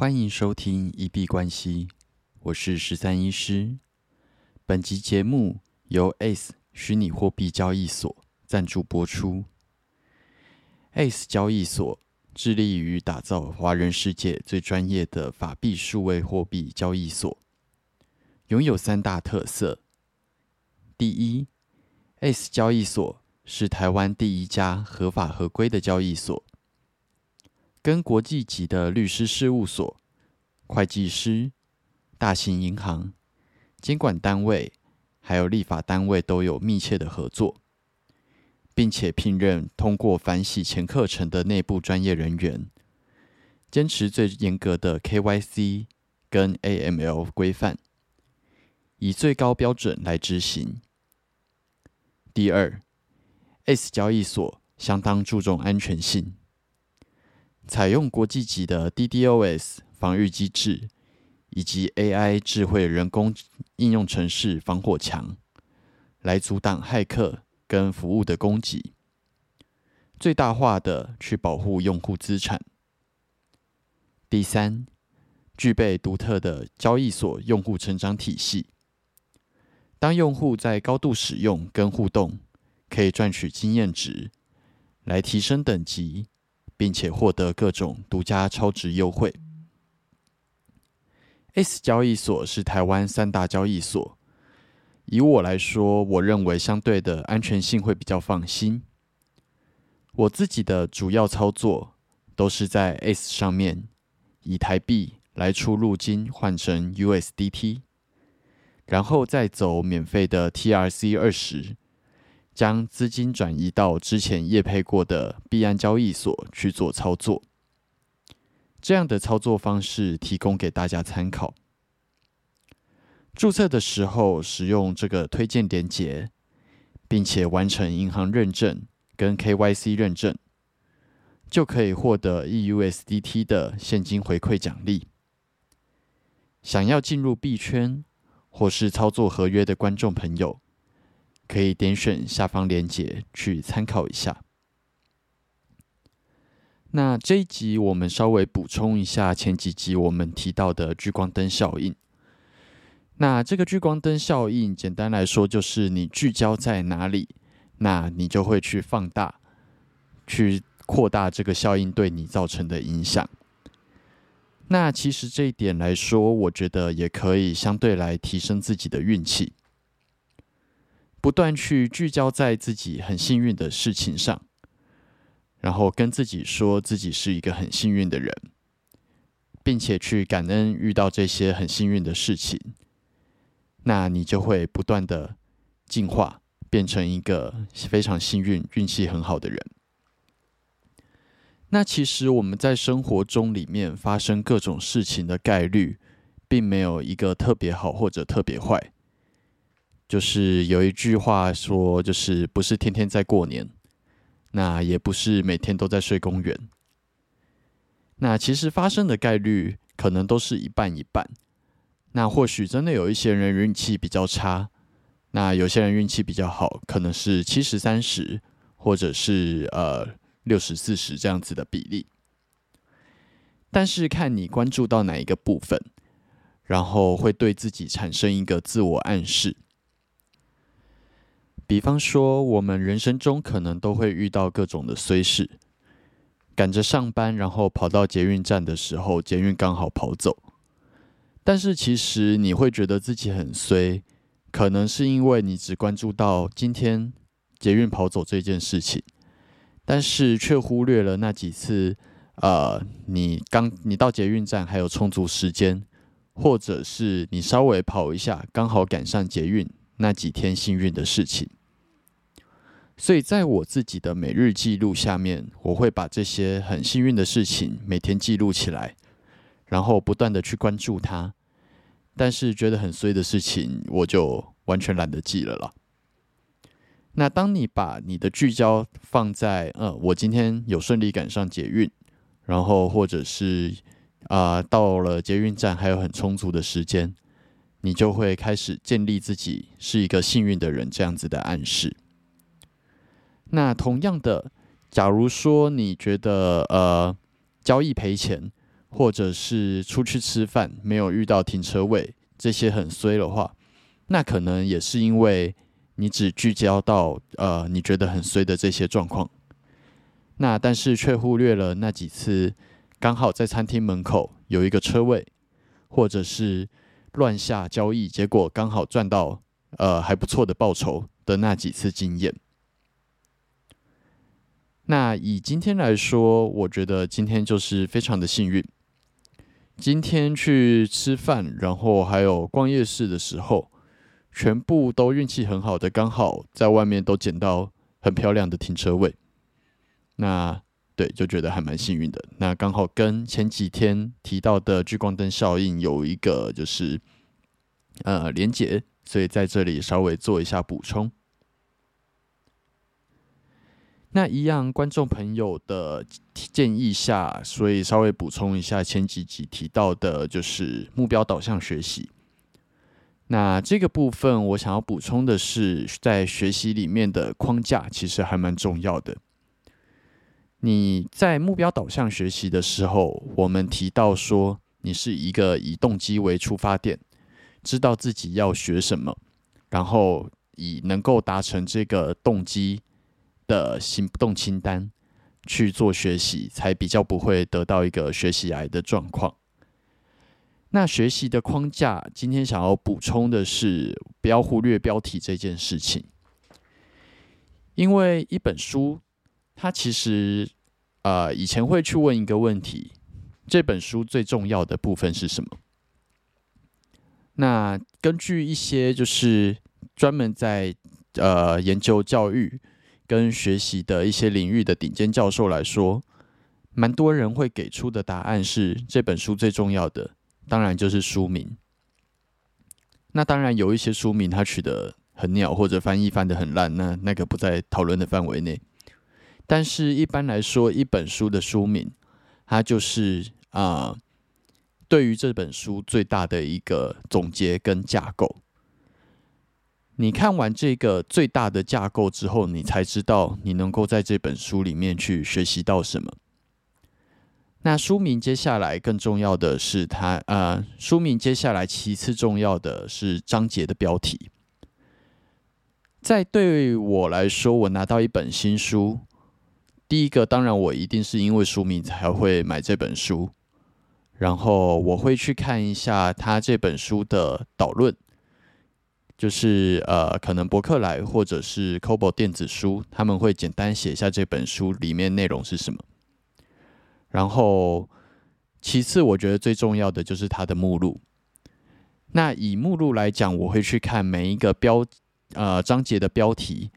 欢迎收听一币关系，我是十三医师。本集节目由 ACE 虚拟货币交易所赞助播出。ACE 交易所致力于打造华人世界最专业的法币数位货币交易所，拥有三大特色：第一，ACE 交易所是台湾第一家合法合规的交易所。跟国际级的律师事务所、会计师、大型银行、监管单位，还有立法单位都有密切的合作，并且聘任通过反洗钱课程的内部专业人员，坚持最严格的 KYC 跟 AML 规范，以最高标准来执行。第二，S 交易所相当注重安全性。采用国际级的 DDoS 防御机制，以及 AI 智慧人工应用程式防火墙，来阻挡骇客跟服务的攻击，最大化的去保护用户资产。第三，具备独特的交易所用户成长体系。当用户在高度使用跟互动，可以赚取经验值，来提升等级。并且获得各种独家超值优惠。S 交易所是台湾三大交易所，以我来说，我认为相对的安全性会比较放心。我自己的主要操作都是在 S 上面以台币来出入金换成 USDT，然后再走免费的 TRC 二十。将资金转移到之前业配过的币安交易所去做操作，这样的操作方式提供给大家参考。注册的时候使用这个推荐连结，并且完成银行认证跟 KYC 认证，就可以获得 EUSDT 的现金回馈奖励。想要进入币圈或是操作合约的观众朋友。可以点选下方链接去参考一下。那这一集我们稍微补充一下前几集我们提到的聚光灯效应。那这个聚光灯效应，简单来说就是你聚焦在哪里，那你就会去放大、去扩大这个效应对你造成的影响。那其实这一点来说，我觉得也可以相对来提升自己的运气。不断去聚焦在自己很幸运的事情上，然后跟自己说自己是一个很幸运的人，并且去感恩遇到这些很幸运的事情，那你就会不断的进化，变成一个非常幸运、运气很好的人。那其实我们在生活中里面发生各种事情的概率，并没有一个特别好或者特别坏。就是有一句话说，就是不是天天在过年，那也不是每天都在睡公园。那其实发生的概率可能都是一半一半。那或许真的有一些人运气比较差，那有些人运气比较好，可能是七十三十，或者是呃六十四十这样子的比例。但是看你关注到哪一个部分，然后会对自己产生一个自我暗示。比方说，我们人生中可能都会遇到各种的衰事，赶着上班，然后跑到捷运站的时候，捷运刚好跑走。但是其实你会觉得自己很衰，可能是因为你只关注到今天捷运跑走这件事情，但是却忽略了那几次，呃，你刚你到捷运站还有充足时间，或者是你稍微跑一下，刚好赶上捷运那几天幸运的事情。所以，在我自己的每日记录下面，我会把这些很幸运的事情每天记录起来，然后不断的去关注它。但是觉得很衰的事情，我就完全懒得记了啦。那当你把你的聚焦放在，呃，我今天有顺利赶上捷运，然后或者是啊到了捷运站还有很充足的时间，你就会开始建立自己是一个幸运的人这样子的暗示。那同样的，假如说你觉得呃交易赔钱，或者是出去吃饭没有遇到停车位，这些很衰的话，那可能也是因为你只聚焦到呃你觉得很衰的这些状况，那但是却忽略了那几次刚好在餐厅门口有一个车位，或者是乱下交易，结果刚好赚到呃还不错的报酬的那几次经验。那以今天来说，我觉得今天就是非常的幸运。今天去吃饭，然后还有逛夜市的时候，全部都运气很好的，刚好在外面都捡到很漂亮的停车位。那对，就觉得还蛮幸运的。那刚好跟前几天提到的聚光灯效应有一个就是呃连接，所以在这里稍微做一下补充。那一样，观众朋友的建议下，所以稍微补充一下前几集提到的，就是目标导向学习。那这个部分，我想要补充的是，在学习里面的框架其实还蛮重要的。你在目标导向学习的时候，我们提到说，你是一个以动机为出发点，知道自己要学什么，然后以能够达成这个动机。的行动清单去做学习，才比较不会得到一个学习癌的状况。那学习的框架，今天想要补充的是，不要忽略标题这件事情。因为一本书，它其实呃以前会去问一个问题：这本书最重要的部分是什么？那根据一些就是专门在呃研究教育。跟学习的一些领域的顶尖教授来说，蛮多人会给出的答案是这本书最重要的，当然就是书名。那当然有一些书名它取得很鸟，或者翻译翻的很烂，那那个不在讨论的范围内。但是一般来说，一本书的书名，它就是啊，对于这本书最大的一个总结跟架构。你看完这个最大的架构之后，你才知道你能够在这本书里面去学习到什么。那书名接下来更重要的是它，呃，书名接下来其次重要的是章节的标题。在对我来说，我拿到一本新书，第一个当然我一定是因为书名才会买这本书，然后我会去看一下他这本书的导论。就是呃，可能博客来或者是 Kobo 电子书，他们会简单写下这本书里面内容是什么。然后，其次我觉得最重要的就是它的目录。那以目录来讲，我会去看每一个标呃章节的标题，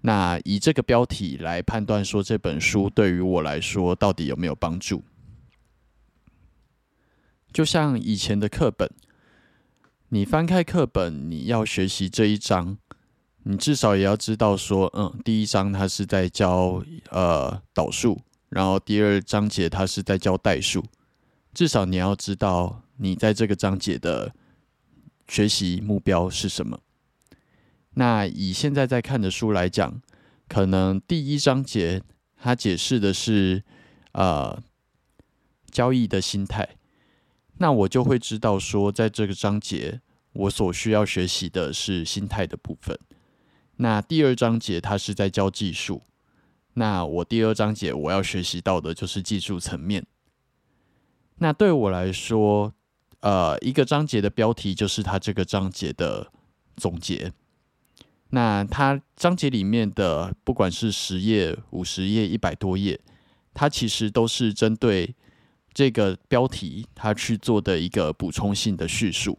那以这个标题来判断说这本书对于我来说到底有没有帮助。就像以前的课本。你翻开课本，你要学习这一章，你至少也要知道说，嗯，第一章它是在教呃导数，然后第二章节它是在教代数，至少你要知道你在这个章节的学习目标是什么。那以现在在看的书来讲，可能第一章节它解释的是呃交易的心态。那我就会知道说，在这个章节，我所需要学习的是心态的部分。那第二章节它是在教技术，那我第二章节我要学习到的就是技术层面。那对我来说，呃，一个章节的标题就是它这个章节的总结。那它章节里面的不管是十页、五十页、一百多页，它其实都是针对。这个标题，它去做的一个补充性的叙述，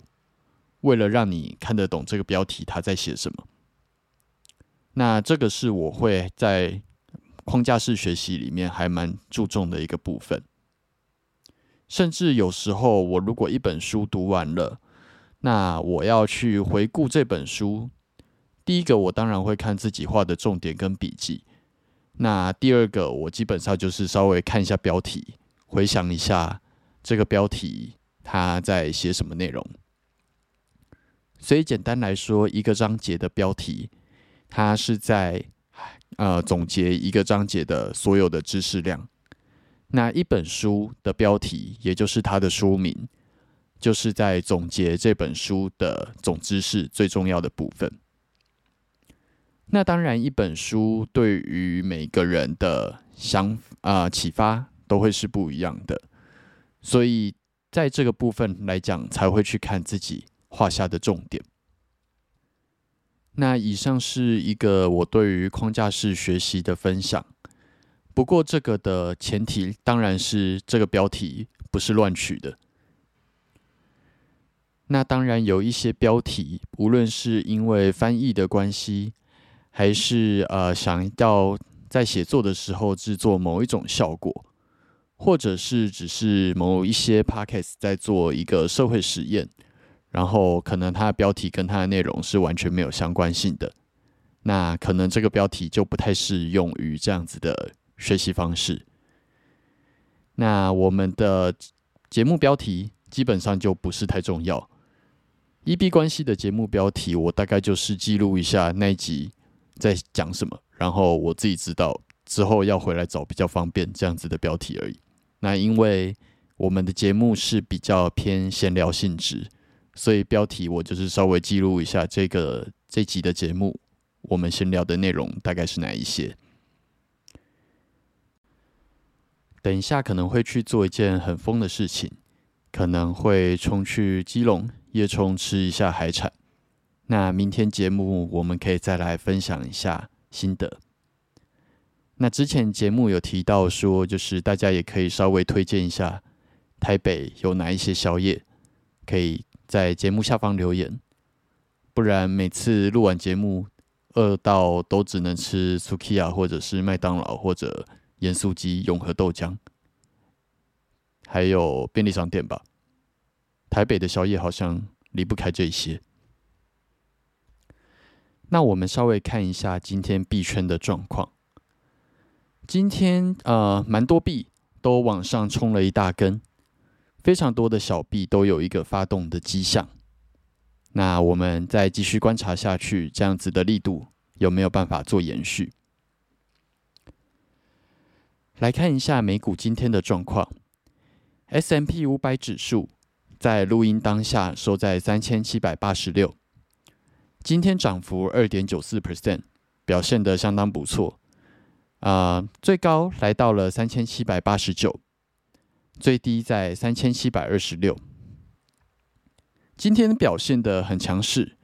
为了让你看得懂这个标题他在写什么。那这个是我会在框架式学习里面还蛮注重的一个部分。甚至有时候，我如果一本书读完了，那我要去回顾这本书，第一个我当然会看自己画的重点跟笔记。那第二个，我基本上就是稍微看一下标题。回想一下这个标题，它在写什么内容？所以简单来说，一个章节的标题，它是在呃总结一个章节的所有的知识量。那一本书的标题，也就是它的书名，就是在总结这本书的总知识最重要的部分。那当然，一本书对于每个人的想啊启发都会是不一样的，所以在这个部分来讲，才会去看自己画下的重点。那以上是一个我对于框架式学习的分享，不过这个的前提当然是这个标题不是乱取的。那当然有一些标题，无论是因为翻译的关系。还是呃，想要在写作的时候制作某一种效果，或者是只是某一些 podcast 在做一个社会实验，然后可能它的标题跟它的内容是完全没有相关性的，那可能这个标题就不太适用于这样子的学习方式。那我们的节目标题基本上就不是太重要。E B 关系的节目标题，我大概就是记录一下那一集。在讲什么？然后我自己知道之后要回来找比较方便这样子的标题而已。那因为我们的节目是比较偏闲聊性质，所以标题我就是稍微记录一下这个这集的节目，我们闲聊的内容大概是哪一些。等一下可能会去做一件很疯的事情，可能会冲去基隆夜冲吃一下海产。那明天节目我们可以再来分享一下心得。那之前节目有提到说，就是大家也可以稍微推荐一下台北有哪一些宵夜，可以在节目下方留言。不然每次录完节目饿到都只能吃 Sukiya 或者是麦当劳或者盐酥鸡、永和豆浆，还有便利商店吧。台北的宵夜好像离不开这些。那我们稍微看一下今天币圈的状况。今天呃，蛮多币都往上冲了一大根，非常多的小币都有一个发动的迹象。那我们再继续观察下去，这样子的力度有没有办法做延续？来看一下美股今天的状况，S M P 五百指数在录音当下收在三千七百八十六。今天涨幅二点九四 percent，表现的相当不错，啊，最高来到了三千七百八十九，最低在三千七百二十六。今天表现的很强势，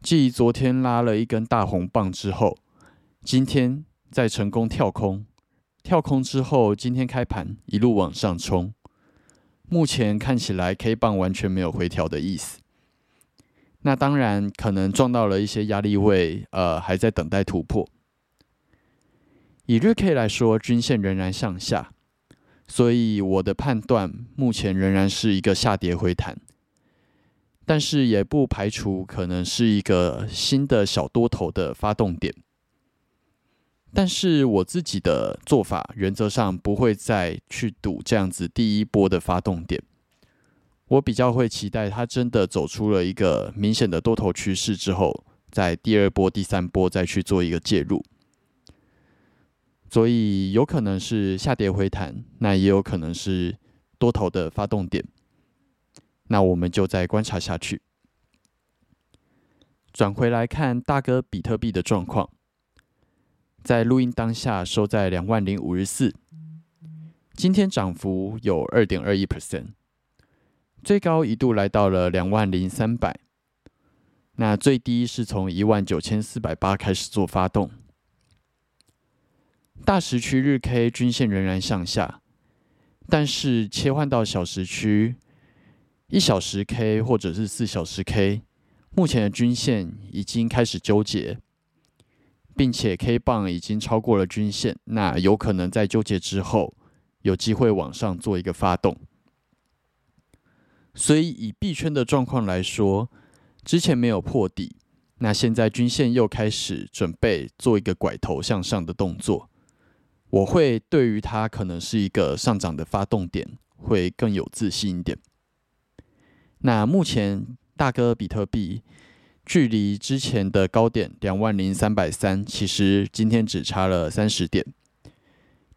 继昨天拉了一根大红棒之后，今天再成功跳空，跳空之后，今天开盘一路往上冲，目前看起来 K 棒完全没有回调的意思。那当然可能撞到了一些压力位，呃，还在等待突破。以日 K 来说，均线仍然向下，所以我的判断目前仍然是一个下跌回弹，但是也不排除可能是一个新的小多头的发动点。但是我自己的做法，原则上不会再去赌这样子第一波的发动点。我比较会期待它真的走出了一个明显的多头趋势之后，在第二波、第三波再去做一个介入，所以有可能是下跌回弹，那也有可能是多头的发动点，那我们就再观察下去。转回来看大哥比特币的状况，在录音当下收在两万零五十四，今天涨幅有二点二一 percent。最高一度来到了两万零三百，那最低是从一万九千四百八开始做发动。大时区日 K 均线仍然向下，但是切换到小时区，一小时 K 或者是四小时 K，目前的均线已经开始纠结，并且 K 棒已经超过了均线，那有可能在纠结之后，有机会往上做一个发动。所以以币圈的状况来说，之前没有破底，那现在均线又开始准备做一个拐头向上的动作，我会对于它可能是一个上涨的发动点，会更有自信一点。那目前大哥比特币距离之前的高点两万零三百三，其实今天只差了三十点。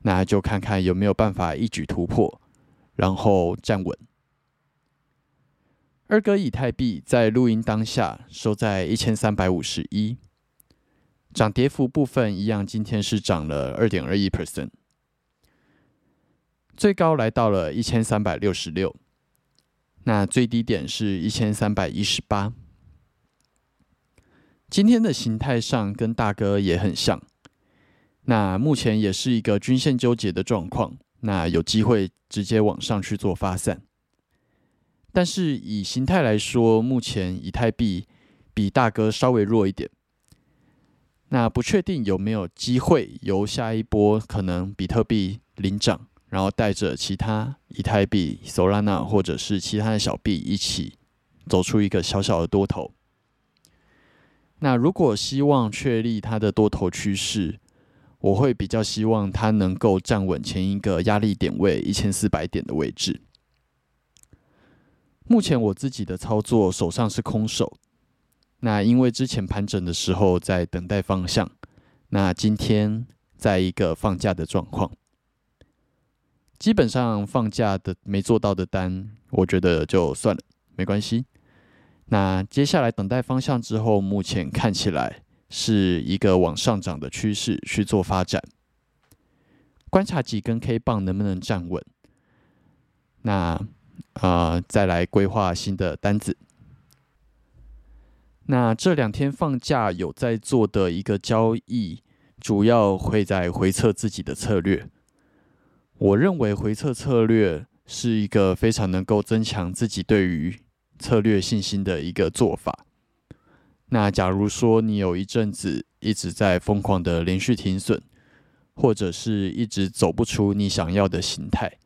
那就看看有没有办法一举突破，然后站稳。二哥以太币在录音当下收在一千三百五十一，涨跌幅部分一样，今天是涨了二点二一 percent，最高来到了一千三百六十六，那最低点是一千三百一十八。今天的形态上跟大哥也很像，那目前也是一个均线纠结的状况，那有机会直接往上去做发散。但是以形态来说，目前以太币比大哥稍微弱一点。那不确定有没有机会由下一波可能比特币领涨，然后带着其他以太币、Solana 或者是其他的小币一起走出一个小小的多头。那如果希望确立它的多头趋势，我会比较希望它能够站稳前一个压力点位一千四百点的位置。目前我自己的操作手上是空手，那因为之前盘整的时候在等待方向，那今天在一个放假的状况，基本上放假的没做到的单，我觉得就算了，没关系。那接下来等待方向之后，目前看起来是一个往上涨的趋势去做发展，观察几根 K 棒能不能站稳。那。啊，再来规划新的单子。那这两天放假有在做的一个交易，主要会在回测自己的策略。我认为回测策略是一个非常能够增强自己对于策略信心的一个做法。那假如说你有一阵子一直在疯狂的连续停损，或者是一直走不出你想要的形态。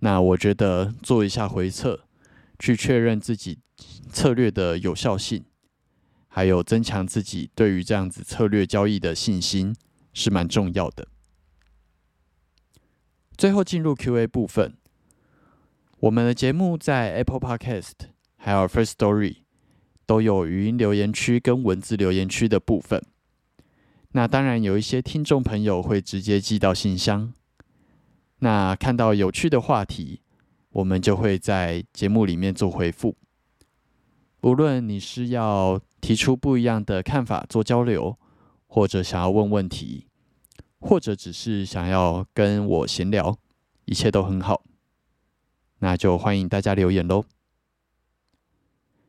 那我觉得做一下回测，去确认自己策略的有效性，还有增强自己对于这样子策略交易的信心，是蛮重要的。最后进入 Q&A 部分，我们的节目在 Apple Podcast 还有 First Story 都有语音留言区跟文字留言区的部分。那当然有一些听众朋友会直接寄到信箱。那看到有趣的话题，我们就会在节目里面做回复。无论你是要提出不一样的看法做交流，或者想要问问题，或者只是想要跟我闲聊，一切都很好。那就欢迎大家留言喽。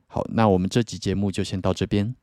好，那我们这集节目就先到这边。